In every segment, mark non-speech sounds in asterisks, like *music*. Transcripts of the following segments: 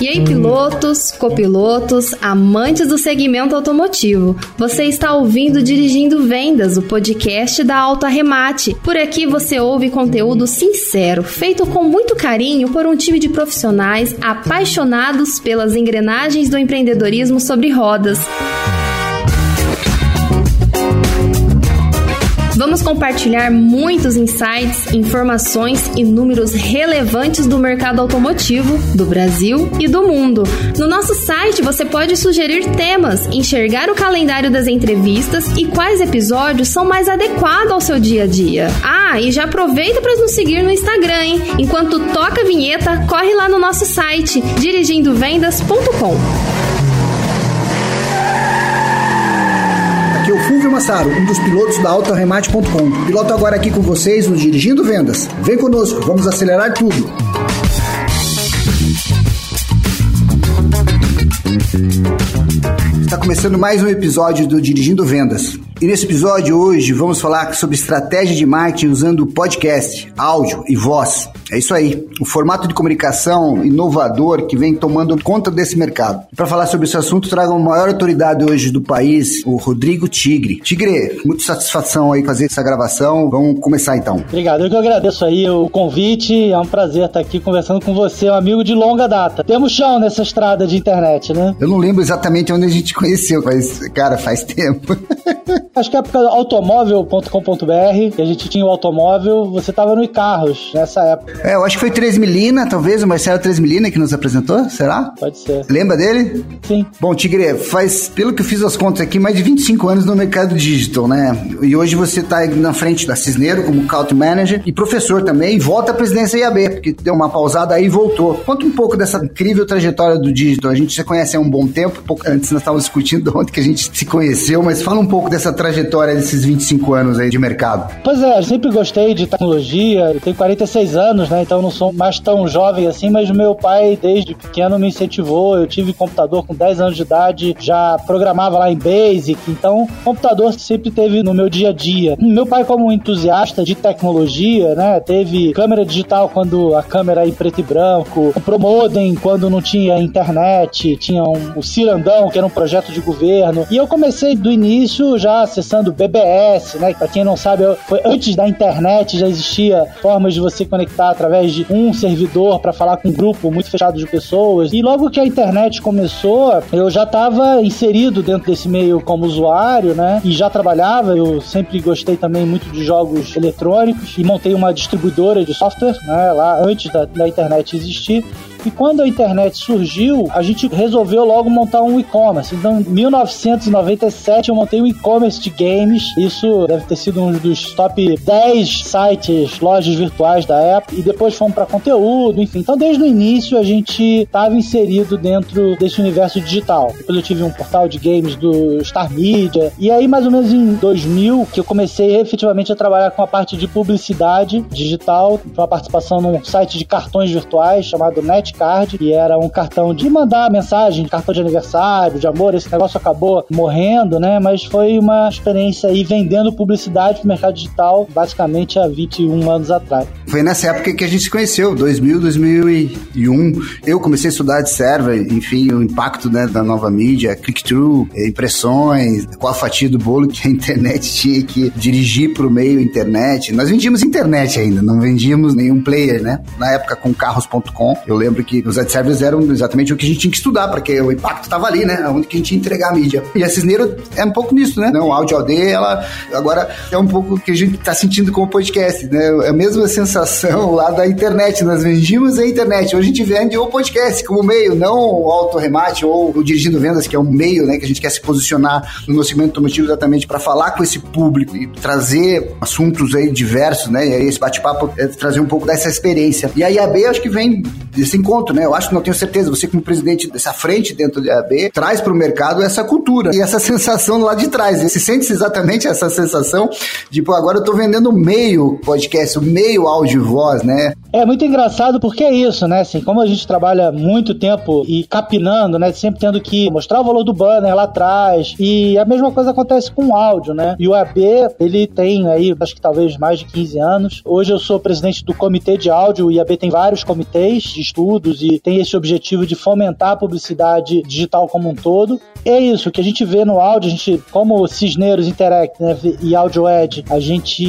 E aí, pilotos, copilotos, amantes do segmento automotivo, você está ouvindo Dirigindo Vendas, o podcast da Alto Arremate. Por aqui você ouve conteúdo sincero, feito com muito carinho por um time de profissionais apaixonados pelas engrenagens do empreendedorismo sobre rodas. Vamos compartilhar muitos insights, informações e números relevantes do mercado automotivo do Brasil e do mundo. No nosso site você pode sugerir temas, enxergar o calendário das entrevistas e quais episódios são mais adequados ao seu dia a dia. Ah, e já aproveita para nos seguir no Instagram, hein? Enquanto toca a vinheta, corre lá no nosso site dirigindovendas.com. Aqui o Fulvio Massaro, um dos pilotos da AutoRemate.com. Piloto agora aqui com vocês no Dirigindo Vendas. Vem conosco, vamos acelerar tudo. Está começando mais um episódio do Dirigindo Vendas. E nesse episódio hoje vamos falar sobre estratégia de marketing usando podcast, áudio e voz. É isso aí, o formato de comunicação inovador que vem tomando conta desse mercado. Para falar sobre esse assunto, trago a maior autoridade hoje do país, o Rodrigo Tigre. Tigre, muita satisfação aí fazer essa gravação. Vamos começar então. Obrigado, eu que agradeço aí o convite. É um prazer estar aqui conversando com você, um amigo de longa data. Temos chão nessa estrada de internet, né? Eu não lembro exatamente onde a gente conheceu, mas, cara, faz tempo. *laughs* Acho que é época automóvel.com.br, que a gente tinha o automóvel, você estava no e-carros nessa época. É, eu acho que foi Tresmilina, talvez, o Marcelo Tresmilina que nos apresentou, será? Pode ser. Lembra dele? Sim. Bom, Tigre, faz, pelo que eu fiz as contas aqui, mais de 25 anos no mercado digital, né? E hoje você está na frente da Cisneiro como Count Manager e professor também, e volta à presidência IAB, porque deu uma pausada aí e voltou. Conta um pouco dessa incrível trajetória do digital. A gente já conhece há um bom tempo, pouco antes nós estávamos discutindo *laughs* onde que a gente se conheceu, mas fala um pouco dessa trajetória desses 25 anos aí de mercado. Pois é, eu sempre gostei de tecnologia, eu tenho 46 anos, né? Então não sou mais tão jovem assim, mas meu pai desde pequeno me incentivou. Eu tive computador com 10 anos de idade, já programava lá em Basic, então computador sempre teve no meu dia a dia. Meu pai como entusiasta de tecnologia, né? Teve câmera digital quando a câmera era em preto e branco, comprou modem quando não tinha internet, tinha um, o Cirandão, que era um projeto de governo. E eu comecei do início já acessando BBS, né? Para quem não sabe, foi antes da internet já existia formas de você conectar através de um servidor para falar com um grupo muito fechado de pessoas. E logo que a internet começou, eu já estava inserido dentro desse meio como usuário, né? E já trabalhava. Eu sempre gostei também muito de jogos eletrônicos e montei uma distribuidora de software, né? Lá antes da, da internet existir. E quando a internet surgiu, a gente resolveu logo montar um e-commerce. Então, em 1997, eu montei um e-commerce de games. Isso deve ter sido um dos top 10 sites, lojas virtuais da época. E depois fomos para conteúdo, enfim. Então, desde o início, a gente estava inserido dentro desse universo digital. Depois eu tive um portal de games do Star Media. E aí, mais ou menos em 2000, que eu comecei efetivamente a trabalhar com a parte de publicidade digital, com a participação num site de cartões virtuais chamado Net Card, e era um cartão de mandar mensagem, cartão de aniversário, de amor. Esse negócio acabou morrendo, né? Mas foi uma experiência aí vendendo publicidade pro mercado digital, basicamente há 21 anos atrás. Foi nessa época que a gente se conheceu, 2000, 2001. Eu comecei a estudar de server, enfim, o impacto né, da nova mídia, click-through, impressões, qual a fatia do bolo que a internet *laughs* tinha que dirigir pro meio internet. Nós vendíamos internet ainda, não vendíamos nenhum player, né? Na época com carros.com, eu lembro que os ad servers eram exatamente o que a gente tinha que estudar, porque o impacto estava ali, né? Onde que a gente ia entregar a mídia. E a Cisneiro é um pouco nisso, né? O áudio AD, ela agora é um pouco o que a gente está sentindo com o podcast, né? É a mesma sensação lá da internet. Nós vendíamos a internet. Hoje a gente vende o podcast como meio, não o auto-remate ou o dirigindo vendas, que é um meio, né? Que a gente quer se posicionar no segmento automotivo exatamente para falar com esse público e trazer assuntos aí diversos, né? E aí esse bate-papo é trazer um pouco dessa experiência. E a IAB acho que vem desse encontro encontro, né? Eu acho que não tenho certeza, você como presidente dessa frente dentro da AB, traz para o mercado essa cultura e essa sensação lá de trás. Você sente exatamente essa sensação de, pô, agora eu tô vendendo meio podcast, o meio áudio e voz, né? É muito engraçado porque é isso, né? Assim, como a gente trabalha muito tempo e capinando, né? Sempre tendo que mostrar o valor do banner lá atrás. E a mesma coisa acontece com o áudio, né? E o AB, ele tem aí, acho que talvez mais de 15 anos. Hoje eu sou presidente do comitê de áudio. O IAB tem vários comitês de e tem esse objetivo de fomentar a publicidade digital como um todo. É isso, que a gente vê no áudio, a gente, como Cisneiros Interact né, e AudioEd, a gente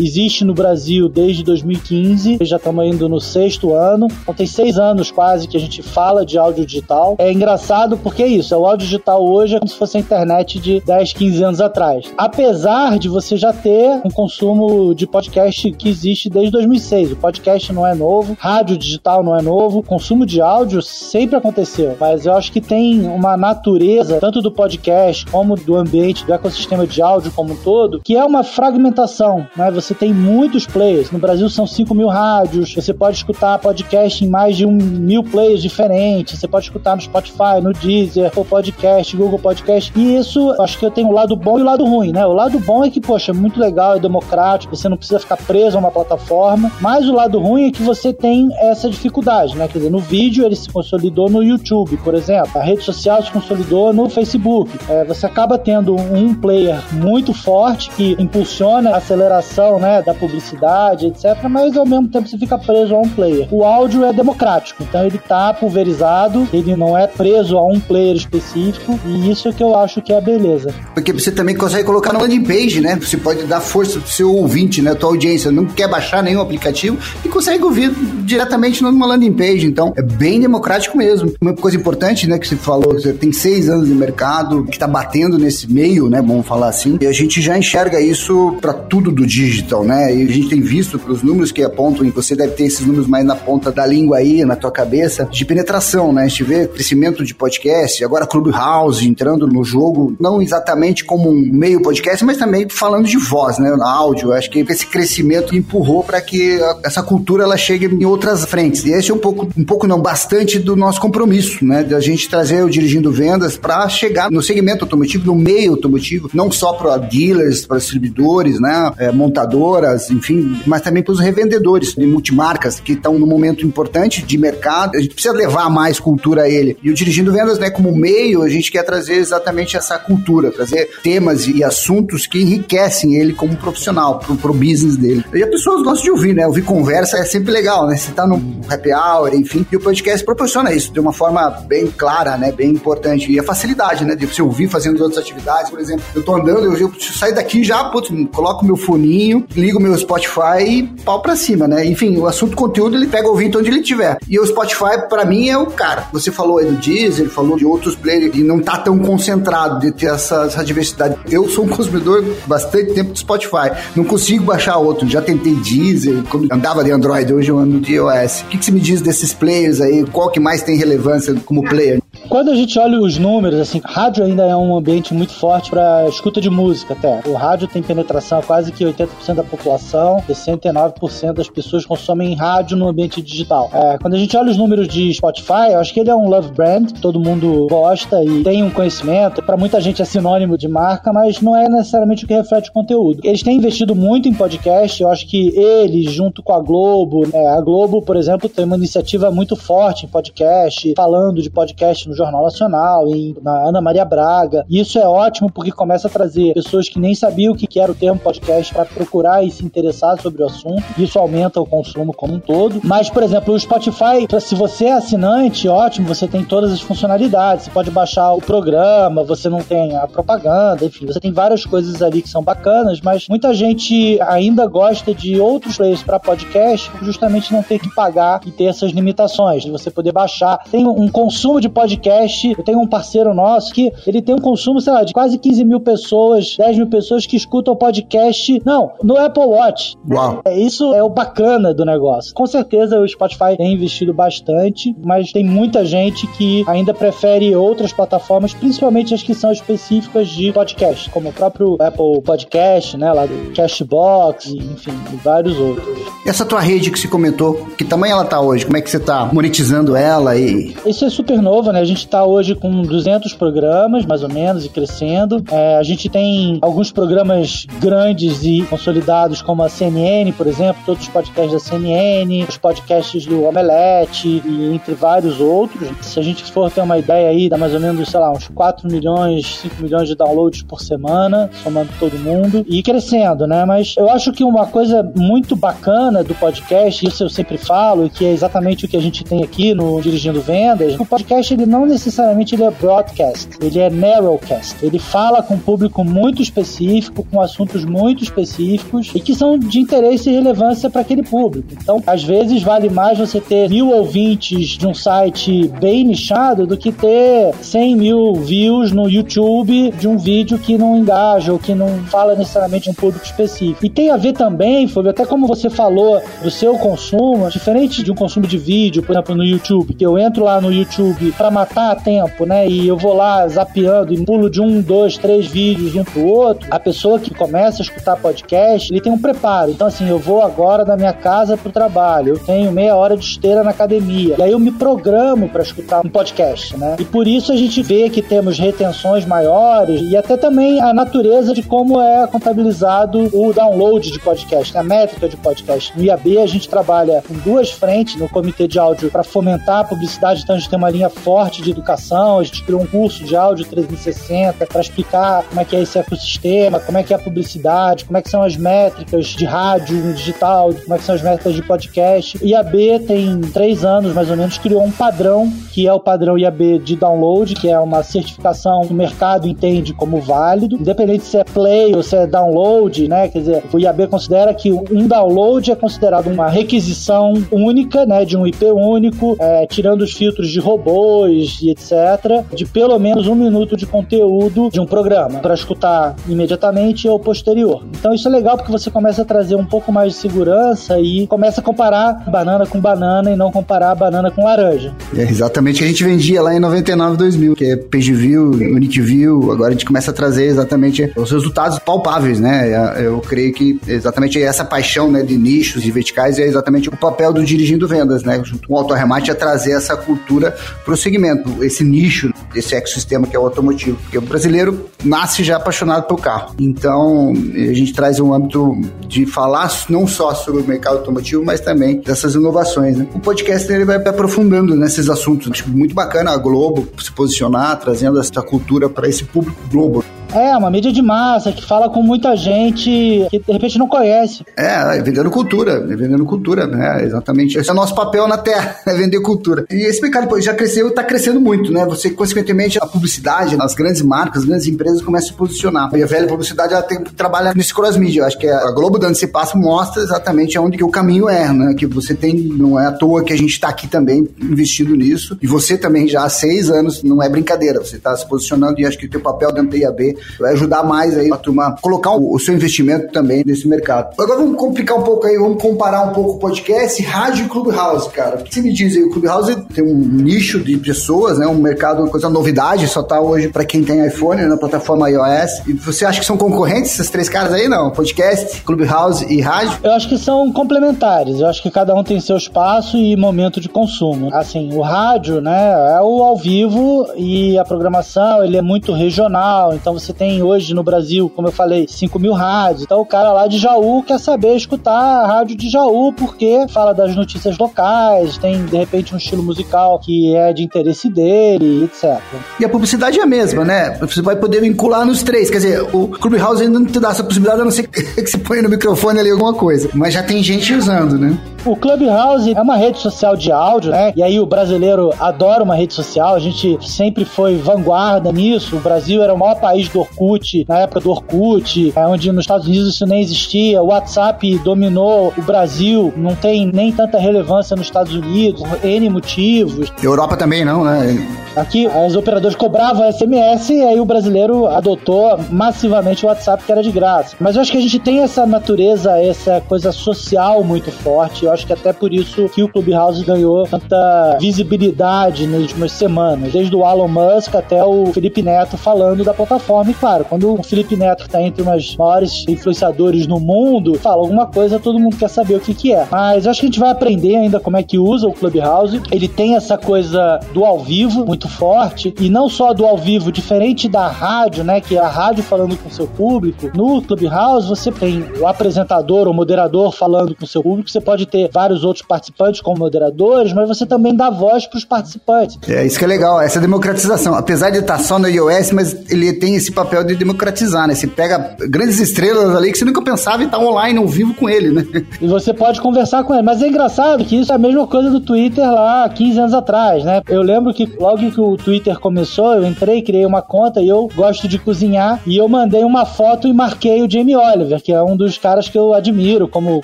existe no Brasil desde 2015, já estamos indo no sexto ano, então tem seis anos quase que a gente fala de áudio digital. É engraçado porque é isso, o áudio digital hoje é como se fosse a internet de 10, 15 anos atrás. Apesar de você já ter um consumo de podcast que existe desde 2006, o podcast não é novo, rádio digital não é novo, consumo de áudio sempre aconteceu, mas eu acho que tem uma natureza tanto do podcast como do ambiente, do ecossistema de áudio como um todo, que é uma fragmentação, né? Você tem muitos players. No Brasil são 5 mil rádios, você pode escutar podcast em mais de um mil players diferentes, você pode escutar no Spotify, no Deezer, o Podcast, Google Podcast, e isso, acho que eu tenho o lado bom e o lado ruim, né? O lado bom é que, poxa, é muito legal, é democrático, você não precisa ficar preso a uma plataforma, mas o lado ruim é que você tem essa dificuldade, né? Quer dizer, no vídeo ele se consolidou no YouTube, por exemplo, a rede social se consolidou no Facebook. É, você acaba tendo um player muito forte que impulsiona a aceleração né, da publicidade, etc., mas ao mesmo tempo você fica preso a um player. O áudio é democrático, então ele está pulverizado, ele não é preso a um player específico, e isso é que eu acho que é a beleza. Porque você também consegue colocar no landing page, né? Você pode dar força pro seu ouvinte, né? Tua audiência não quer baixar nenhum aplicativo e consegue ouvir diretamente numa landing page. Então, é bem democrático mesmo. Uma coisa importante, né, que você falou, você tem seis anos de mercado que está batendo nesse meio, né? Vamos falar assim. E a gente já enxerga isso para tudo do digital, né? E a gente tem visto pelos números que apontam, e você deve ter esses números mais na ponta da língua aí, na tua cabeça, de penetração, né? A gente vê crescimento de podcast, agora Clubhouse entrando no jogo, não exatamente como um meio podcast, mas também falando de voz, né? Áudio. Acho que esse crescimento empurrou para que essa cultura ela chegue em outras frentes. E esse é um pouco, um pouco não, bastante do nosso compromisso, né? Da gente trazer o Dirigindo Vendas para chegar no segmento automotivo, no meio automotivo, não só para dealers, para distribuidores, né, é, montadoras, enfim, mas também para os revendedores de multimarcas que estão num momento importante de mercado. A gente precisa levar mais cultura a ele. E o Dirigindo Vendas, né, como meio, a gente quer trazer exatamente essa cultura, trazer temas e assuntos que enriquecem ele como profissional, para o business dele. E as pessoas gostam de ouvir, né? Ouvir conversa é sempre legal, né? Você tá no happy hour, enfim, e o podcast proporciona isso de uma forma bem clara, né? Bem importante. E a facilidade, né? De você ouvir fazendo outras atividades, por exemplo, eu tô andando, eu, eu saio daqui já, putz, coloco meu foninho, ligo meu Spotify e pau pra cima, né? Enfim, o assunto conteúdo ele pega ouvinte onde ele tiver. E o Spotify, para mim, é o cara. Você falou aí do Deezer, falou de outros players e não tá tão concentrado de ter essa, essa diversidade. Eu sou um consumidor bastante tempo do Spotify. Não consigo baixar outro. Já tentei Deezer, quando andava de Android, hoje eu ando de iOS. O que, que você me diz desses players aí? Qual que mais tem relevância como player? Quando a gente olha os números, assim, rádio ainda é um ambiente muito forte para escuta de música até. O rádio tem penetração quase que 80% da população, 69% das pessoas consomem rádio no ambiente digital. É, quando a gente olha os números de Spotify, eu acho que ele é um love brand, todo mundo gosta e tem um conhecimento. Para muita gente é sinônimo de marca, mas não é necessariamente o que reflete o conteúdo. Eles têm investido muito em podcast, eu acho que eles, junto com a Globo, né, a Globo, por exemplo, tem uma iniciativa muito forte em podcast, falando de podcast no Jornal Nacional, em, na Ana Maria Braga. E isso é ótimo porque começa a trazer pessoas que nem sabiam o que era o termo podcast para procurar e se interessar sobre o assunto. Isso aumenta o consumo como um todo. Mas, por exemplo, o Spotify, se você é assinante, ótimo, você tem todas as funcionalidades. Você pode baixar o programa, você não tem a propaganda, enfim, você tem várias coisas ali que são bacanas, mas muita gente ainda gosta de outros players para podcast, justamente não ter que pagar e ter essas limitações, de você poder baixar. Tem um consumo de podcast podcast. Eu tenho um parceiro nosso que ele tem um consumo, sei lá, de quase 15 mil pessoas, 10 mil pessoas que escutam o podcast. Não, no Apple Watch. Uau. É, isso é o bacana do negócio. Com certeza o Spotify tem investido bastante, mas tem muita gente que ainda prefere outras plataformas, principalmente as que são específicas de podcast, como o próprio Apple Podcast, né, lá do Cashbox, enfim, e vários outros. Essa tua rede que se comentou, que tamanho ela tá hoje? Como é que você tá monetizando ela e... Isso é super novo, né? A gente tá hoje com 200 programas, mais ou menos, e crescendo. É, a gente tem alguns programas grandes e consolidados, como a CNN, por exemplo, todos os podcasts da CNN, os podcasts do Omelete, e entre vários outros. Se a gente for ter uma ideia aí, dá mais ou menos, sei lá, uns 4 milhões, 5 milhões de downloads por semana, somando todo mundo, e crescendo, né? Mas eu acho que uma coisa muito bacana do podcast, isso eu sempre falo, que é exatamente o que a gente tem aqui no Dirigindo Vendas, o podcast ele não necessariamente ele é broadcast, ele é narrowcast. Ele fala com um público muito específico, com assuntos muito específicos e que são de interesse e relevância para aquele público. Então, às vezes vale mais você ter mil ouvintes de um site bem nichado do que ter 100 mil views no YouTube de um vídeo que não engaja ou que não fala necessariamente um público específico. E tem a ver também, Fábio, até como você falou do seu consumo, diferente de um consumo de vídeo, por exemplo, no YouTube, que eu entro lá no YouTube para matar tempo, né? E eu vou lá zapeando e pulo de um, dois, três vídeos um pro outro. A pessoa que começa a escutar podcast, ele tem um preparo. Então, assim, eu vou agora da minha casa pro trabalho, eu tenho meia hora de esteira na academia. E aí eu me programo para escutar um podcast, né? E por isso a gente vê que temos retenções maiores e até também a natureza de como é contabilizado o download de podcast, né? a métrica de podcast. No IAB a gente trabalha com duas frentes no comitê de áudio para fomentar a publicidade, então a gente tem uma linha forte de educação, a gente criou um curso de áudio 360 para explicar como é que é esse ecossistema, como é que é a publicidade, como é que são as métricas de rádio digital, como é que são as métricas de podcast. IAB tem três anos mais ou menos criou um padrão que é o padrão IAB de download, que é uma certificação que o mercado entende como válido, independente se é play ou se é download, né? Quer dizer, o IAB considera que um download é considerado uma requisição única, né? De um IP único, é, tirando os filtros de robôs e etc., de pelo menos um minuto de conteúdo de um programa para escutar imediatamente ou posterior. Então isso é legal porque você começa a trazer um pouco mais de segurança e começa a comparar banana com banana e não comparar banana com laranja. É exatamente o que a gente vendia lá em 99, 2000, que é page view, unique view. Agora a gente começa a trazer exatamente os resultados palpáveis, né? Eu creio que exatamente essa paixão né, de nichos e verticais é exatamente o papel do dirigindo vendas, né? Junto com o autorremate é trazer essa cultura para o segmento, esse nicho, esse ecossistema que é o automotivo. Porque o brasileiro nasce já apaixonado pelo carro. Então, a gente traz um âmbito de falar não só sobre o mercado automotivo, mas também dessas inovações, né? O podcast ele vai aprofundando nesses assuntos. Acho muito bacana a Globo se posicionar, trazendo essa cultura para esse público Globo. É, uma mídia de massa que fala com muita gente que de repente não conhece. É, é vendendo cultura, é vendendo cultura, né? Exatamente. Esse é o nosso papel na Terra, *laughs* é vender cultura. E esse mercado pô, já cresceu, está crescendo muito, né? Você, consequentemente, a publicidade, as grandes marcas, as grandes empresas começam a se posicionar. E a velha publicidade, ela tem, trabalha nesse cross-media. Eu acho que a Globo dando esse passo mostra exatamente onde que o caminho é, né? Que você tem, não é à toa que a gente está aqui também investindo nisso. E você também já há seis anos, não é brincadeira, você está se posicionando e acho que o teu papel dentro da IAB vai ajudar mais aí a turma colocar o, o, seu investimento também nesse mercado. Agora vamos complicar um pouco aí, vamos comparar um pouco o podcast, rádio e Clubhouse, cara. O que você me diz aí? O Clubhouse tem um nicho de pessoas, né? Um mercado, coisa novidade, só tá hoje para quem tem iPhone na plataforma iOS. E você acha que são concorrentes esses três caras aí? Não. Podcast, Clubhouse e rádio? Eu acho que são complementares. Eu acho que cada um tem seu espaço e momento de consumo. Assim, o rádio, né, é o ao vivo e a programação, ele é muito regional. Então você tem hoje no Brasil, como eu falei, 5 mil rádios. Então o cara lá de Jaú quer saber escutar a rádio de Jaú porque fala das notícias locais, tem de repente um estilo musical que é de interesse dele, etc. E a publicidade é a mesma, né? Você vai poder vincular nos três. Quer dizer, o Clubhouse ainda não te dá essa possibilidade, a não ser *laughs* que você põe no microfone ali alguma coisa. Mas já tem gente usando, né? O Clubhouse é uma rede social de áudio, né? E aí o brasileiro adora uma rede social. A gente sempre foi vanguarda nisso. O Brasil era o maior país do Orkut, na época do Orkut, é, onde nos Estados Unidos isso nem existia, o WhatsApp dominou o Brasil, não tem nem tanta relevância nos Estados Unidos, N motivos. Europa também não, né? Aqui, as operadoras cobravam SMS e aí o brasileiro adotou massivamente o WhatsApp, que era de graça. Mas eu acho que a gente tem essa natureza, essa coisa social muito forte. Eu acho que até por isso que o Clubhouse ganhou tanta visibilidade nas últimas semanas. Desde o Elon Musk até o Felipe Neto falando da plataforma. E claro, quando o Felipe Neto, está entre os maiores influenciadores no mundo, fala alguma coisa, todo mundo quer saber o que, que é. Mas eu acho que a gente vai aprender ainda como é que usa o Clubhouse. Ele tem essa coisa do ao vivo muito forte. E não só do ao vivo, diferente da rádio, né? Que é a rádio falando com seu público. No Clubhouse, você tem o apresentador ou moderador falando com seu público. Você pode ter vários outros participantes como moderadores, mas você também dá voz para os participantes. É isso que é legal, essa democratização. Apesar de estar só no iOS, mas ele tem esse papel de democratizar, né? Você pega grandes estrelas ali que você nunca pensava em estar online, ao vivo com ele, né? *laughs* E você pode conversar com ele. Mas é engraçado que isso é a mesma coisa do Twitter lá 15 anos atrás, né? Eu lembro que logo que o Twitter começou, eu entrei, criei uma conta e eu gosto de cozinhar e eu mandei uma foto e marquei o Jamie Oliver, que é um dos caras que eu admiro como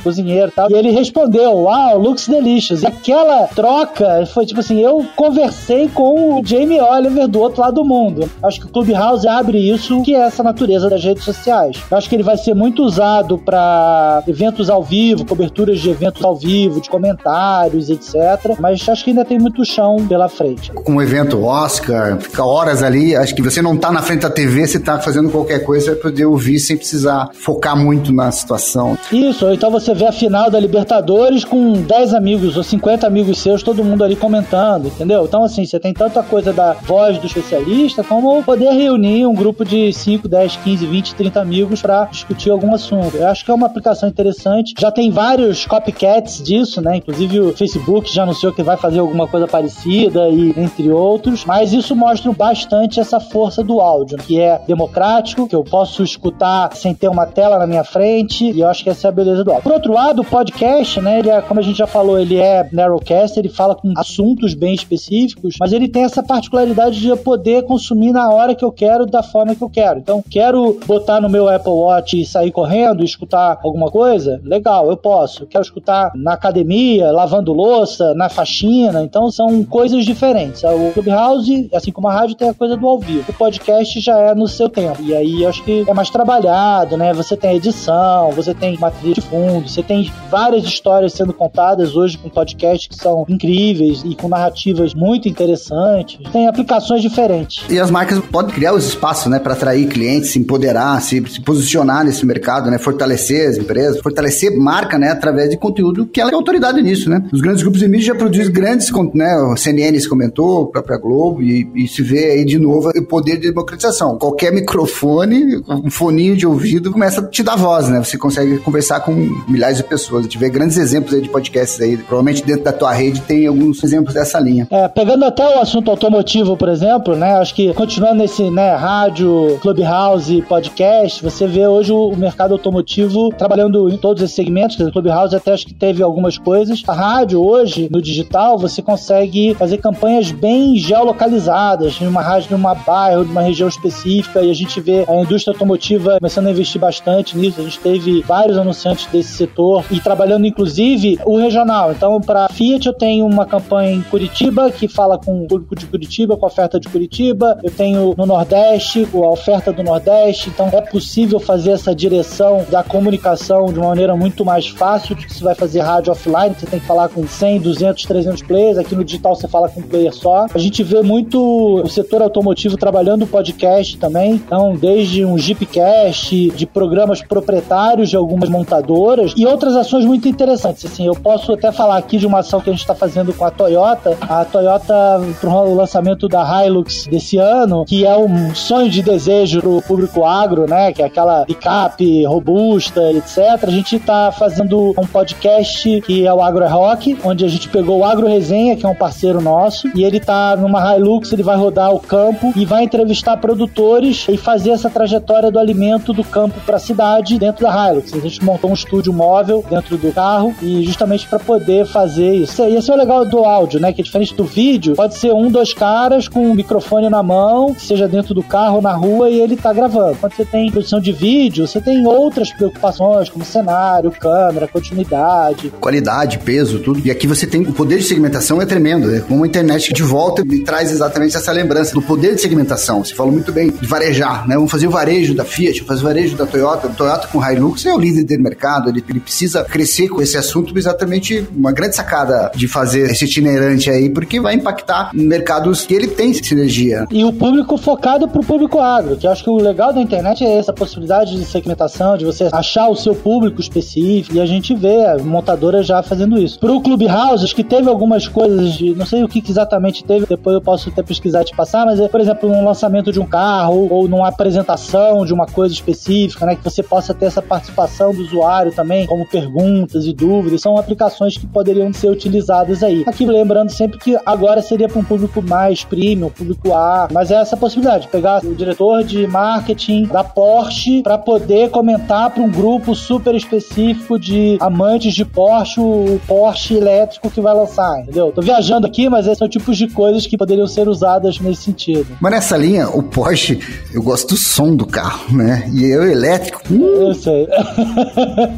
cozinheiro e tal. E ele respondeu: Uau, looks delicious. E aquela troca foi tipo assim: eu conversei com o Jamie Oliver do outro lado do mundo. Acho que o Clubhouse abre isso, que é essa natureza das redes sociais. Eu acho que ele vai ser muito usado para eventos ao vivo, coberturas de eventos ao vivo, de comentários, etc. Mas acho que ainda tem muito chão pela frente. Com um evento Oscar, fica horas ali, acho que você não tá na frente da TV, você tá fazendo qualquer coisa para poder ouvir sem precisar focar muito na situação. Isso, ou então você vê a final da Libertadores com 10 amigos ou 50 amigos seus, todo mundo ali comentando, entendeu? Então, assim, você tem tanta coisa da voz do especialista, como poder reunir um grupo de 5, 10, 15, 20, 30 amigos para discutir algum assunto. Eu acho que é uma aplicação interessante. Já tem vários copycats disso, né? Inclusive o Facebook já anunciou que vai fazer alguma coisa parecida e entre outros. Mas isso mostra bastante essa força do áudio, que é democrático, que eu posso escutar sem ter uma tela na minha frente, e eu acho que essa é a beleza do áudio. Por outro lado, o podcast, né, ele é, como a gente já falou, ele é narrowcast, ele fala com assuntos bem específicos, mas ele tem essa particularidade de eu poder consumir na hora que eu quero, da forma eu quero. Então, quero botar no meu Apple Watch e sair correndo escutar alguma coisa? Legal, eu posso. Quero escutar na academia, lavando louça, na faxina, então são coisas diferentes. O Clubhouse, assim como a rádio, tem a coisa do ao vivo. O podcast já é no seu tempo. E aí acho que é mais trabalhado, né? Você tem edição, você tem uma trilha de fundo, você tem várias histórias sendo contadas hoje com podcasts que são incríveis e com narrativas muito interessantes. Tem aplicações diferentes. E as marcas podem criar os espaços, né, para atrair clientes, se empoderar, se, se, posicionar nesse mercado, né, fortalecer as empresas, fortalecer marca, né, através de conteúdo que ela é autoridade nisso, né. Os grandes grupos de mídia já produzem grandes, né, o CNN se comentou, a própria Globo, e, e se vê aí de novo o poder de democratização. Qualquer microfone, um foninho de ouvido começa a te dar voz, né, você consegue conversar com milhares de pessoas. A gente vê grandes exemplos aí de podcasts aí, provavelmente dentro da tua rede tem alguns exemplos dessa linha. É, pegando até o assunto automotivo, por exemplo, né, acho que continuando nesse, né, rádio, clubhouse, podcast, você vê hoje o mercado automotivo trabalhando em todos esses segmentos, quer dizer, clubhouse até acho que teve algumas coisas. A rádio hoje, no digital, você consegue fazer campanhas bem geolocalizadas, em uma rádio, numa bairro, numa região específica, e a gente vê a indústria automotiva começando a investir bastante nisso. A gente teve vários anunciantes desse setor e trabalhando inclusive o regional. Então, para Fiat, eu tenho uma campanha em Curitiba que fala com o público de Curitiba, com a oferta de Curitiba. Eu tenho no Nordeste, com oferta do Nordeste. Então, é possível fazer essa direção da comunicação de uma maneira muito mais fácil do que você vai fazer rádio offline, você tem que falar com 100, 200, 300 players. Aqui no digital você fala com um player só. A gente vê muito o setor automotivo trabalhando podcast também. Então, desde um Jeepcast, de programas proprietários de algumas montadoras e outras ações muito interessantes. Assim, eu posso até falar aqui de uma ação que a gente está fazendo com a Toyota. A Toyota, para o lançamento da Hilux desse ano, que é um sonho de desejo para o público agro, né? Que é aquela picape robusta, etc. A gente está fazendo um podcast que é o Agro é Rock, onde a gente pegou o Agro Resenha, que é um parceiro nosso, e ele está numa Hilux, ele vai rodar o campo e vai entrevistar produtores e fazer essa trajetória do alimento do campo para a cidade dentro da Hilux. A gente montou um estúdio móvel dentro do carro e justamente para poder fazer isso. E esse é o legal do áudio, né? Que é diferente do vídeo, pode ser um, dois caras com um microfone na mão, seja dentro do carro ou na rua e ele tá gravando. Quando você tem produção de vídeo, você tem outras preocupações, como cenário, câmera, continuidade. Qualidade, peso, tudo. E aqui você tem o poder de segmentação é tremendo. É como a internet de volta me traz exatamente essa lembrança do poder de segmentação. Você falou muito bem de varejar, né? Vamos fazer o varejo da Fiat, fazer o varejo da Toyota. O Toyota com Hilux é o líder do mercado, ele, ele precisa crescer com esse assunto, exatamente uma grande sacada de fazer esse itinerante aí, porque vai impactar mercados que ele tem sinergia. E o público focado para o público agro, que eu acho que o legal da internet é essa possibilidade de segmentação, de você achar o seu público específico, e a gente vê a montadora já fazendo isso. Para o Clubhouse, que teve algumas coisas, de, não sei o que exatamente teve, depois eu posso até pesquisar e te passar, mas é, por exemplo, um lançamento de um carro ou numa apresentação de uma coisa específica, né, que você possa ter essa participação do usuário também, como perguntas e dúvidas, são aplicações que poderiam ser utilizadas aí. Aqui lembrando sempre que agora seria para um público mais premium, público A, mas é essa possibilidade, pegar o diretor de marketing da Porsche para poder comentar para um grupo super específico de amantes de Porsche, o Porsche elétrico que vai lançar, entendeu? Tô viajando aqui, mas esses são tipos de coisas que poderiam ser usadas nesse sentido. Mas nessa linha, o Porsche, eu gosto do som do carro, né? E eu elétrico. Hum, eu sei.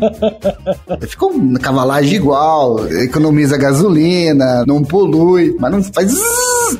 *laughs* Ficou uma cavalagem igual, economiza gasolina, não polui, mas não faz.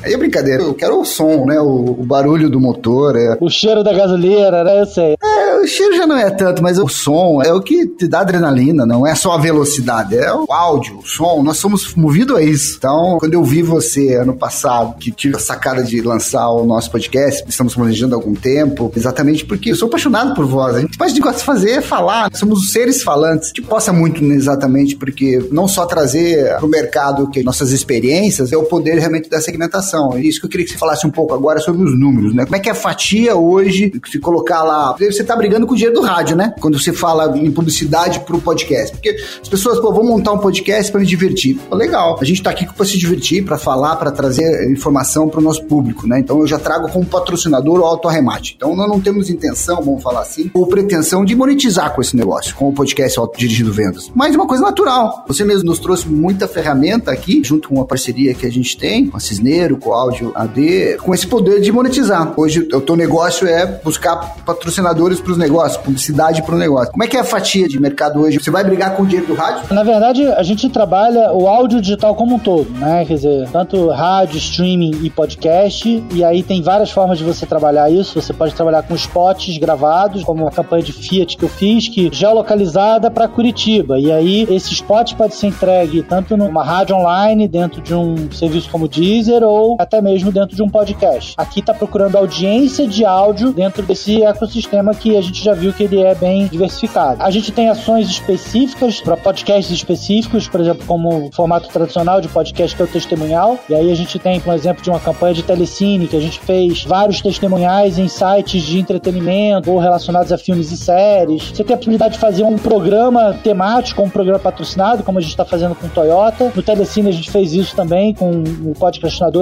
Aí é brincadeira. Eu quero o som, né? O, o barulho do motor. É... O cheiro da gasolina, né? Eu sei. É, o cheiro já não é tanto, mas o som é o que te dá adrenalina, não é só a velocidade, é o áudio, o som. Nós somos movidos a isso. Então, quando eu vi você ano passado, que tive a sacada de lançar o nosso podcast, estamos planejando há algum tempo, exatamente porque eu sou apaixonado por voz. A gente mais gosta de fazer é falar. Somos seres falantes. A gente possa muito exatamente porque não só trazer para o mercado que nossas experiências, é o poder realmente da segmentação. É isso que eu queria que você falasse um pouco agora sobre os números, né? Como é que é a fatia hoje, se colocar lá, você está brigando com o dinheiro do rádio, né? Quando você fala em publicidade para o podcast. Porque as pessoas, pô, vou montar um podcast para me divertir. Pô, legal. A gente está aqui para se divertir, para falar, para trazer informação para o nosso público, né? Então eu já trago como patrocinador o auto-arremate. Então nós não temos intenção, vamos falar assim, ou pretensão de monetizar com esse negócio, com o podcast Auto-Dirigido Vendas. Mas é uma coisa natural. Você mesmo nos trouxe muita ferramenta aqui, junto com uma parceria que a gente tem, com a Cisneiro, com Áudio AD, com esse poder de monetizar. Hoje o teu negócio é buscar patrocinadores para os negócios, publicidade para o negócio. Como é que é a fatia de mercado hoje? Você vai brigar com o dinheiro do rádio? Na verdade, a gente trabalha o áudio digital como um todo, né? Quer dizer, tanto rádio, streaming e podcast. E aí tem várias formas de você trabalhar isso. Você pode trabalhar com spots gravados, como a campanha de Fiat que eu fiz, que geolocalizada para Curitiba. E aí esse spot pode ser entregue tanto numa rádio online, dentro de um serviço como Deezer, ou até mesmo dentro de um podcast. Aqui está procurando audiência de áudio dentro desse ecossistema que a gente já viu que ele é bem diversificado. A gente tem ações específicas para podcasts específicos, por exemplo, como o formato tradicional de podcast que é o testemunhal. E aí a gente tem, por exemplo, de uma campanha de telecine que a gente fez vários testemunhais em sites de entretenimento ou relacionados a filmes e séries. Você tem a possibilidade de fazer um programa temático, um programa patrocinado, como a gente está fazendo com Toyota. No Telecine a gente fez isso também com o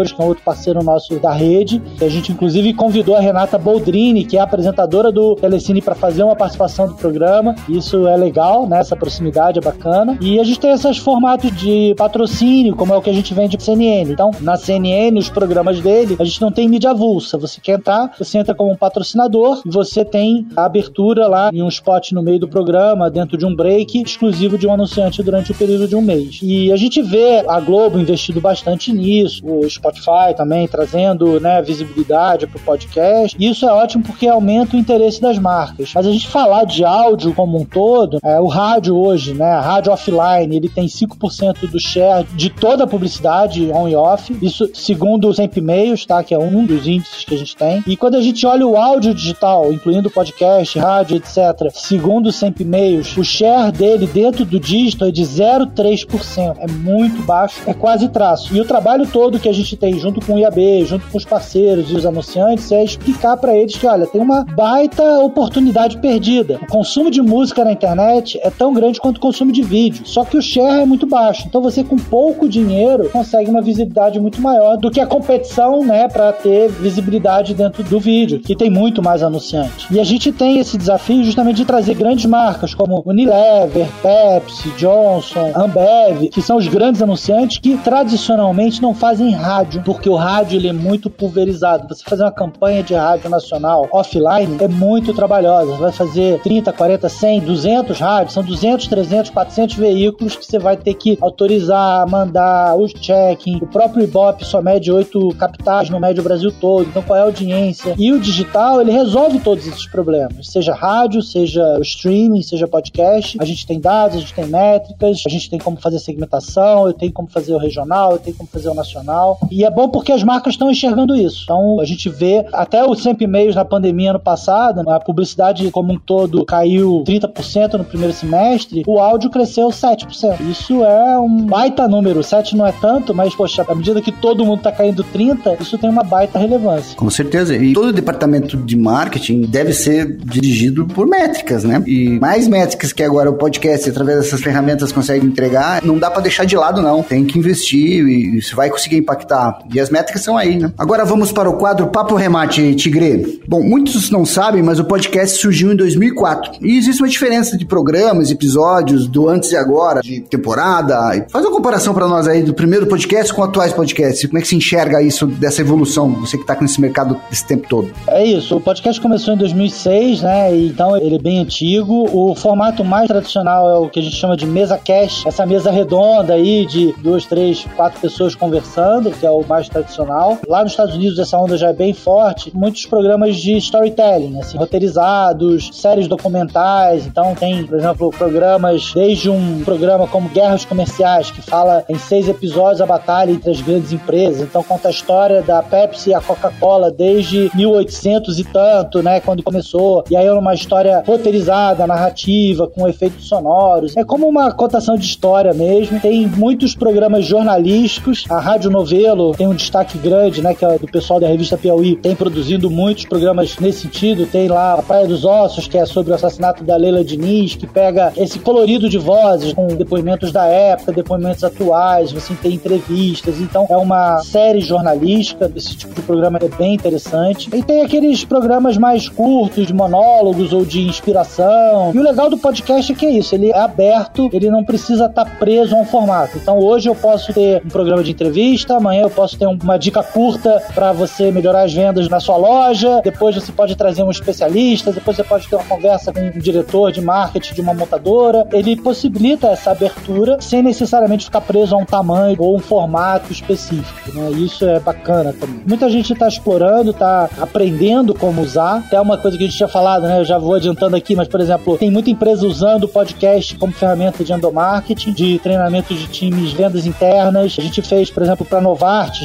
Podcastinadores, que é um outro parceiro nosso da rede. A gente, inclusive, convidou a Renata Boldrini, que é apresentadora do Telecine, para fazer uma participação do programa. Isso é legal, né? Essa proximidade é bacana. E a gente tem esses formatos de patrocínio, como é o que a gente vende de CNN. Então, na CNN, os programas dele, a gente não tem mídia avulsa. Você quer entrar, você entra como um patrocinador e você tem a abertura lá em um spot no meio do programa, dentro de um break exclusivo de um anunciante durante o período de um mês. E a gente vê a Globo investido bastante nisso, o Spotify também trazendo né, visibilidade para o podcast. Isso é ótimo porque aumenta o interesse das marcas. Mas a gente falar de áudio como um todo, é, o rádio hoje, né, a rádio offline, ele tem 5% do share de toda a publicidade on e off. Isso segundo os e-mails, tá? Que é um dos índices que a gente tem. E quando a gente olha o áudio digital, incluindo podcast, rádio, etc., segundo os e-mails, o share dele dentro do dígito é de 0,3%. É muito baixo, é quase traço. E o trabalho todo que a gente tem junto com o IAB, junto com os parceiros e os anunciantes, é explicar para eles que, olha, tem uma baita oportunidade oportunidade perdida. O consumo de música na internet é tão grande quanto o consumo de vídeo, só que o share é muito baixo. Então você com pouco dinheiro consegue uma visibilidade muito maior do que a competição, né, para ter visibilidade dentro do vídeo, que tem muito mais anunciante. E a gente tem esse desafio justamente de trazer grandes marcas como Unilever, Pepsi, Johnson, Ambev, que são os grandes anunciantes que tradicionalmente não fazem rádio, porque o rádio ele é muito pulverizado. Você fazer uma campanha de rádio nacional offline é muito trabalhosa. Você vai fazer 30, 40, 100, 200 rádios, são 200, 300, 400 veículos que você vai ter que autorizar, mandar os checking. O próprio Ibope só mede 8 capitais, não mede o Brasil todo. Então qual é a audiência? E o digital, ele resolve todos esses problemas. Seja rádio, seja streaming, seja podcast. A gente tem dados, a gente tem métricas, a gente tem como fazer segmentação, eu tenho como fazer o regional, eu tenho como fazer o nacional. E é bom porque as marcas estão enxergando isso. Então a gente vê até os 100 e-mails na pandemia ano passado, a publicidade como um todo caiu 30% no primeiro semestre, o áudio cresceu 7%. Isso é um baita número. 7 não é tanto, mas poxa, à medida que todo mundo está caindo 30, isso tem uma baita relevância. Com certeza. E todo departamento de marketing deve ser dirigido por métricas, né? E mais métricas que agora o podcast, através dessas ferramentas, consegue entregar, não dá para deixar de lado, não. Tem que investir e isso vai conseguir impactar. E as métricas são aí, né? Agora vamos para o quadro Papo Remate, Tigre. Bom, muitos não sabem, mas o podcast surgiu em 2004. E existe uma diferença de programas, episódios, do antes e agora, de temporada. Faz uma comparação para nós aí do primeiro podcast com atuais podcasts. Como é que se enxerga isso, dessa evolução, você que está nesse mercado esse tempo todo? É isso. O podcast começou em 2006, né? Então ele é bem antigo. O formato mais tradicional é o que a gente chama de mesa cash, essa mesa redonda aí de duas, três, quatro pessoas conversando, que é o mais tradicional. Lá nos Estados Unidos essa onda já é bem forte. Muitos programas de storytelling, assim, roteirizados, séries documentais. Então tem, por exemplo, programas desde um programa como Guerras Comerciais, que fala em seis episódios a batalha entre as grandes empresas. Então conta a história da Pepsi e a Coca-Cola desde 1800 e tanto, né, quando começou. E aí é uma história roteirizada, narrativa, com efeitos sonoros. É como uma contação de história mesmo. Tem muitos programas jornalísticos. A Rádio Novelo tem um destaque grande, né, que é do pessoal da revista Piauí, tem produzido muitos programas nesse sentido. Tem lá a Praia dos Ossos, que é sobre o assassinato da Leila Diniz, que pega esse colorido de vozes com depoimentos da época, depoimentos atuais, você tem entrevistas. Então é uma série jornalística. Esse tipo de programa é bem interessante. E tem aqueles programas mais curtos, de monólogos ou de inspiração. E o legal do podcast é que é isso, ele é aberto, ele não precisa estar tá preso a um formato. Então hoje eu posso ter um programa de entrevista, amanhã eu posso ter uma dica curta para você melhorar as vendas na sua loja, depois você pode trazer um especialista, depois você pode ter uma conversa com um diretor de marketing de uma montadora. Ele possibilita essa abertura sem necessariamente ficar preso a um tamanho ou um formato específico. Né? Isso é bacana também. Muita gente está explorando, está aprendendo como usar. Até uma coisa que a gente tinha falado, né? Eu já vou adiantando aqui, mas por exemplo, tem muita empresa usando o podcast como ferramenta de endomarketing, de treinamento de times, vendas internas. A gente fez, por exemplo, para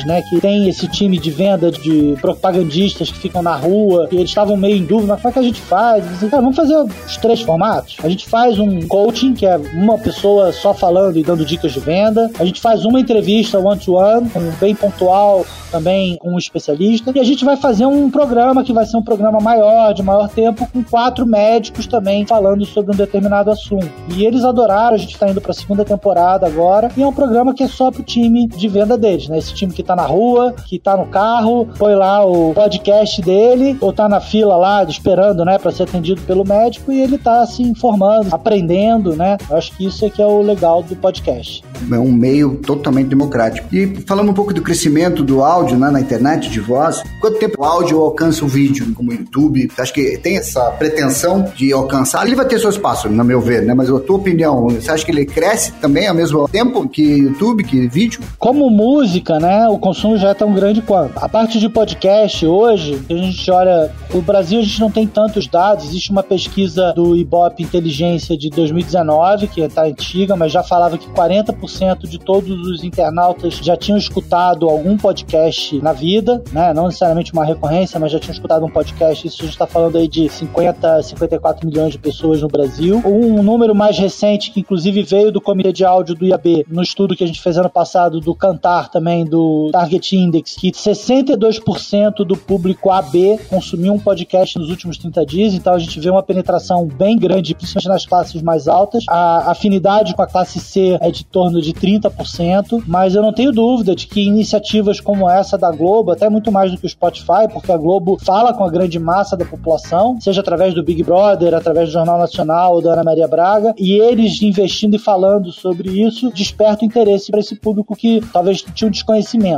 Né? Que tem esse time de venda de propagandistas que ficam na rua e eles estavam meio em dúvida, mas como é que a gente faz? Dizem, cara, vamos fazer os três formatos. A gente faz um coaching, que é uma pessoa só falando e dando dicas de venda. A gente faz uma entrevista one-to-one, -one, bem pontual, também com um especialista. E a gente vai fazer um programa que vai ser um programa maior, de maior tempo, com quatro médicos também falando sobre um determinado assunto. E eles adoraram, a gente está indo para a segunda temporada agora. E é um programa que é só pro time de venda deles, né? Esse time que tá na rua, que tá no carro, põe lá o podcast dele, ou tá na fila lá esperando, né, para ser atendido pelo médico e ele tá se informando, aprendendo, né? Eu acho que isso é que é o legal do podcast. É um meio totalmente democrático. E falando um pouco do crescimento do áudio né, na internet de voz, quanto tempo o áudio alcança o vídeo, como o YouTube? Acho que tem essa pretensão de alcançar. Ele vai ter seu espaço, no meu ver, né? Mas a tua opinião, você acha que ele cresce também ao mesmo tempo que YouTube, que vídeo? Como música, né? O consumo já é tão grande quanto. A parte de podcast hoje, a gente olha, o Brasil a gente não tem tantos dados. Existe uma pesquisa do Ibope Inteligência de 2019, que está antiga, mas já falava que 40% de todos os internautas já tinham escutado algum podcast na vida, né? Não necessariamente uma recorrência, mas já tinham escutado um podcast. Isso a gente está falando aí de 50, 54 milhões de pessoas no Brasil. Um número mais recente, que inclusive veio do Comitê de Áudio do IAB, no estudo que a gente fez ano passado do Cantar também, do Target Index, que 62% do público AB consumiu um podcast nos últimos 30 30 dias, então a gente vê uma penetração bem grande, principalmente nas classes mais altas. A afinidade com a classe C é de torno de 30%, mas eu não tenho dúvida de que iniciativas como essa da Globo, até muito mais do que o Spotify, porque a Globo fala com a grande massa da população, seja através do Big Brother, através do Jornal Nacional, da Ana Maria Braga, e eles investindo e falando sobre isso, desperta o interesse para esse público que talvez tinha um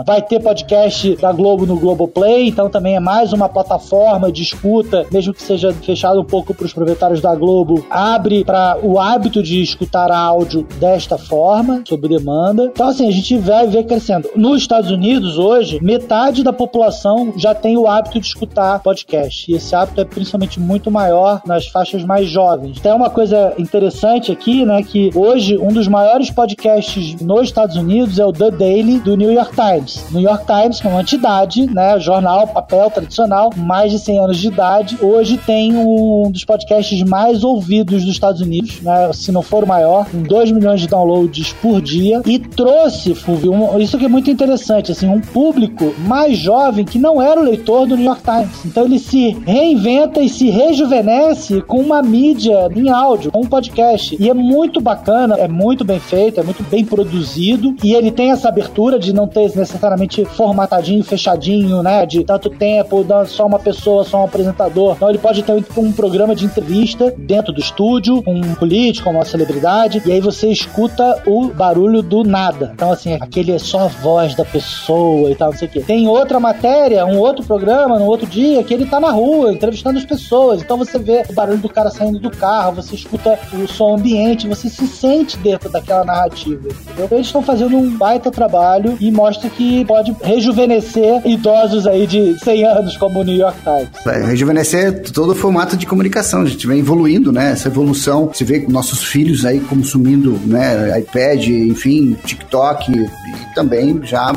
Vai ter podcast da Globo no Globoplay, então também é mais uma plataforma de escuta, mesmo que seja fechado um pouco para os proprietários da Globo, abre para o hábito de escutar áudio desta forma, sob demanda. Então, assim, a gente vai ver crescendo. Nos Estados Unidos, hoje, metade da população já tem o hábito de escutar podcast. E esse hábito é principalmente muito maior nas faixas mais jovens. Tem uma coisa interessante aqui, né, que hoje um dos maiores podcasts nos Estados Unidos é o The Daily do New York Times. New York Times, que é uma entidade, né, jornal, papel tradicional, mais de 100 anos de idade, hoje tem um dos podcasts mais ouvidos dos Estados Unidos, né, se não for o maior, com 2 milhões de downloads por dia e trouxe, Fulvio, um, isso que é muito interessante, assim, um público mais jovem que não era o leitor do New York Times. Então ele se reinventa e se rejuvenesce com uma mídia em áudio, com um podcast. E é muito bacana, é muito bem feito, é muito bem produzido e ele tem essa abertura de não ter necessariamente formatadinho, fechadinho, né, de tanto tempo, só uma pessoa, só um apresentador. Então ele pode ter um programa de entrevista dentro do estúdio, um político, uma celebridade, e aí você escuta o barulho do nada. Então assim, aquele é só a voz da pessoa e tal, não sei o quê. Tem outra matéria, um outro programa, no outro dia, que ele tá na rua entrevistando as pessoas. Então você vê o barulho do cara saindo do carro, você escuta o som ambiente, você se sente dentro daquela narrativa. Entendeu? Eles estão fazendo um baita trabalho e mostra que pode rejuvenescer idosos aí de 100 anos, como o New York Times. É, rejuvenescer todo o formato de comunicação. A gente vem evoluindo, né? Essa evolução. Você vê nossos filhos aí consumindo, né? iPad, enfim, TikTok e também já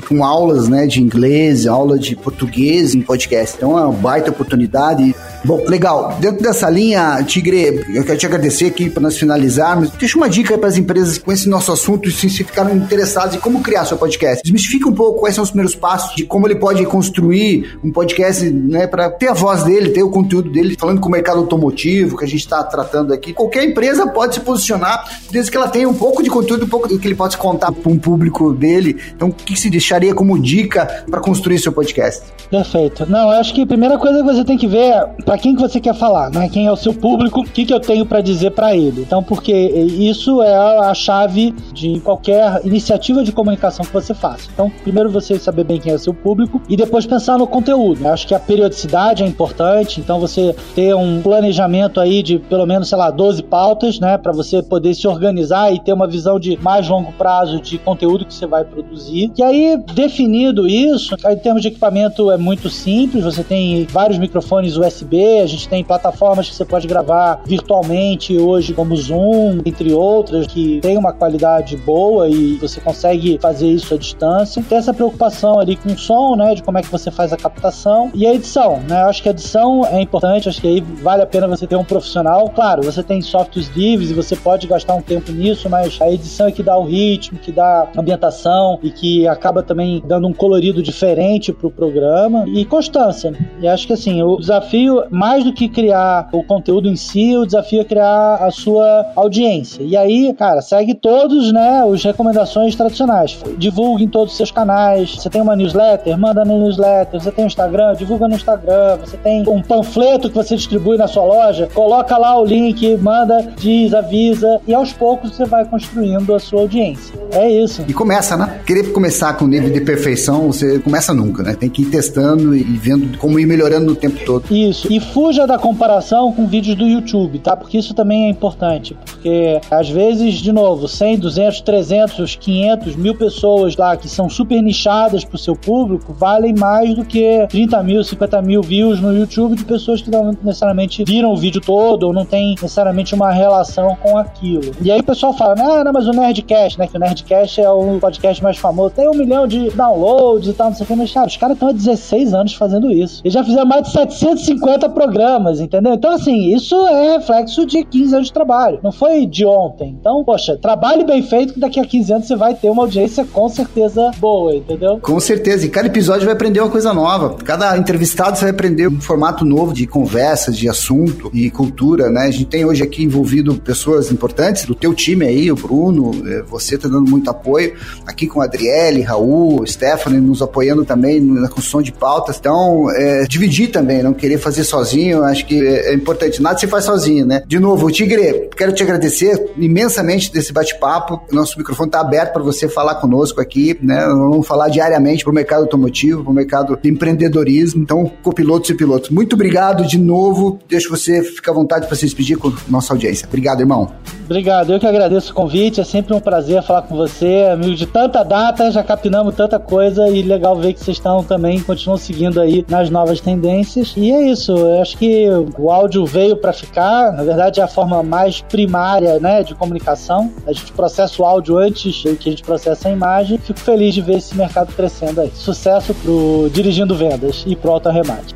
com aulas né, de inglês, aula de português em podcast. Então é uma baita oportunidade. Bom, legal. Dentro dessa linha, Tigre, eu quero te agradecer aqui para nós finalizarmos. Deixa uma dica para as empresas com esse nosso assunto se ficaram interessadas em como criar seu podcast. Desmistifica um pouco quais são os primeiros passos de como ele pode construir um podcast né, para ter a voz dele, ter o conteúdo dele, falando com o mercado automotivo que a gente está tratando aqui. Qualquer empresa pode se posicionar desde que ela tenha um pouco de conteúdo, um pouco do que ele pode contar para um público dele. Então, o que se deixaria como dica para construir seu podcast? Perfeito. Não, eu acho que a primeira coisa que você tem que ver é para quem que você quer falar, né? Quem é o seu público, o que, que eu tenho para dizer para ele. Então, porque isso é a chave de qualquer iniciativa de comunicação que você Então, primeiro você saber bem quem é o seu público e depois pensar no conteúdo. Eu acho que a periodicidade é importante, então você ter um planejamento aí de pelo menos, sei lá, 12 pautas, né, para você poder se organizar e ter uma visão de mais longo prazo de conteúdo que você vai produzir. E aí definido isso, em termos de equipamento é muito simples, você tem vários microfones USB, a gente tem plataformas que você pode gravar virtualmente hoje, como Zoom, entre outras, que tem uma qualidade boa e você consegue fazer isso à distância. Tem essa preocupação ali com o som, né, de como é que você faz a captação e a edição, né? Eu acho que a edição é importante, acho que aí vale a pena você ter um profissional. Claro, você tem softwares livres e você pode gastar um tempo nisso, mas a edição é que dá o ritmo, que dá ambientação e que acaba também dando um colorido diferente pro programa e constância. E acho que assim, o desafio, mais do que criar o conteúdo em si, o desafio é criar a sua audiência. E aí, cara, segue todos, né, os recomendações tradicionais. Divulgue todos os seus canais. Você tem uma newsletter, manda na newsletter. Você tem um Instagram, divulga no Instagram. Você tem um panfleto que você distribui na sua loja, coloca lá o link, manda, diz, avisa. E aos poucos você vai construindo a sua audiência. É isso. E começa, né? Querer começar com nível de perfeição, você começa nunca, né? Tem que ir testando e vendo como ir melhorando no tempo todo. Isso. E fuja da comparação com vídeos do YouTube, tá? Porque isso também é importante. Porque às vezes, de novo, 100, 200, 300, 500, mil pessoas lá que são super nichadas pro seu público valem mais do que 30 mil, 50 mil views no YouTube de pessoas que não necessariamente viram o vídeo todo ou não tem necessariamente uma relação com aquilo. E aí o pessoal fala, ah, não, mas o Nerdcast, né? Que o Nerdcast é o podcast mais famoso, tem um milhão de downloads e tal, não sei o que, mas cara, os caras estão há 16 anos fazendo isso. Eles já fizeram mais de 750 programas, entendeu? Então, assim, isso é reflexo de 15 anos de trabalho. Não foi de ontem. Então, poxa, trabalhe bem feito que daqui a 15 anos você vai ter uma audiência com certeza boa, entendeu? Com certeza. E cada episódio vai aprender uma coisa nova. Cada entrevistado você vai aprender um formato novo de conversa, de assunto e cultura, né? A gente tem hoje aqui envolvido pessoas importantes do teu time aí, o Bruno, eh, você tá dando muito apoio aqui com a Adriele, Raul, Stephanie nos apoiando também na construção de pautas. Então, é, dividir também, não querer fazer sozinho, acho que é, é importante. Nada se faz sozinho, né? De novo, Tigre, quero te agradecer imensamente desse bate-papo. Nosso microfone está aberto para você falar conosco aqui, né? Vamos falar diariamente para o mercado automotivo, para o mercado de empreendedorismo. Então, copilotos e pilotos, muito obrigado de novo. Deixo você ficar à vontade para se despedir com nossa audiência. Obrigado, irmão. Obrigado, eu que agradeço o convite. É sempre um prazer falar com você, amigo de tanta data, já capinamos tanta coisa e legal ver que vocês estão também, continuam seguindo aí nas novas tendências. E é isso, eu acho que o áudio veio para ficar, na verdade é a forma mais primária, né, de comunicação. A gente processa o áudio antes que a gente processa a imagem. Fico feliz de ver esse mercado crescendo aí. Sucesso pro Dirigindo Vendas e pro Auto Arremate.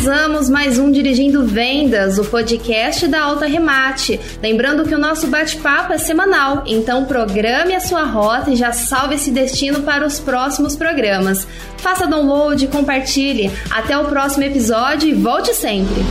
finalizamos mais um Dirigindo Vendas, o podcast da Alta Remate. Lembrando que o nosso bate-papo é semanal, então programe a sua rota e já salve esse destino para os próximos programas. Faça download, compartilhe. Até o próximo episódio e volte sempre!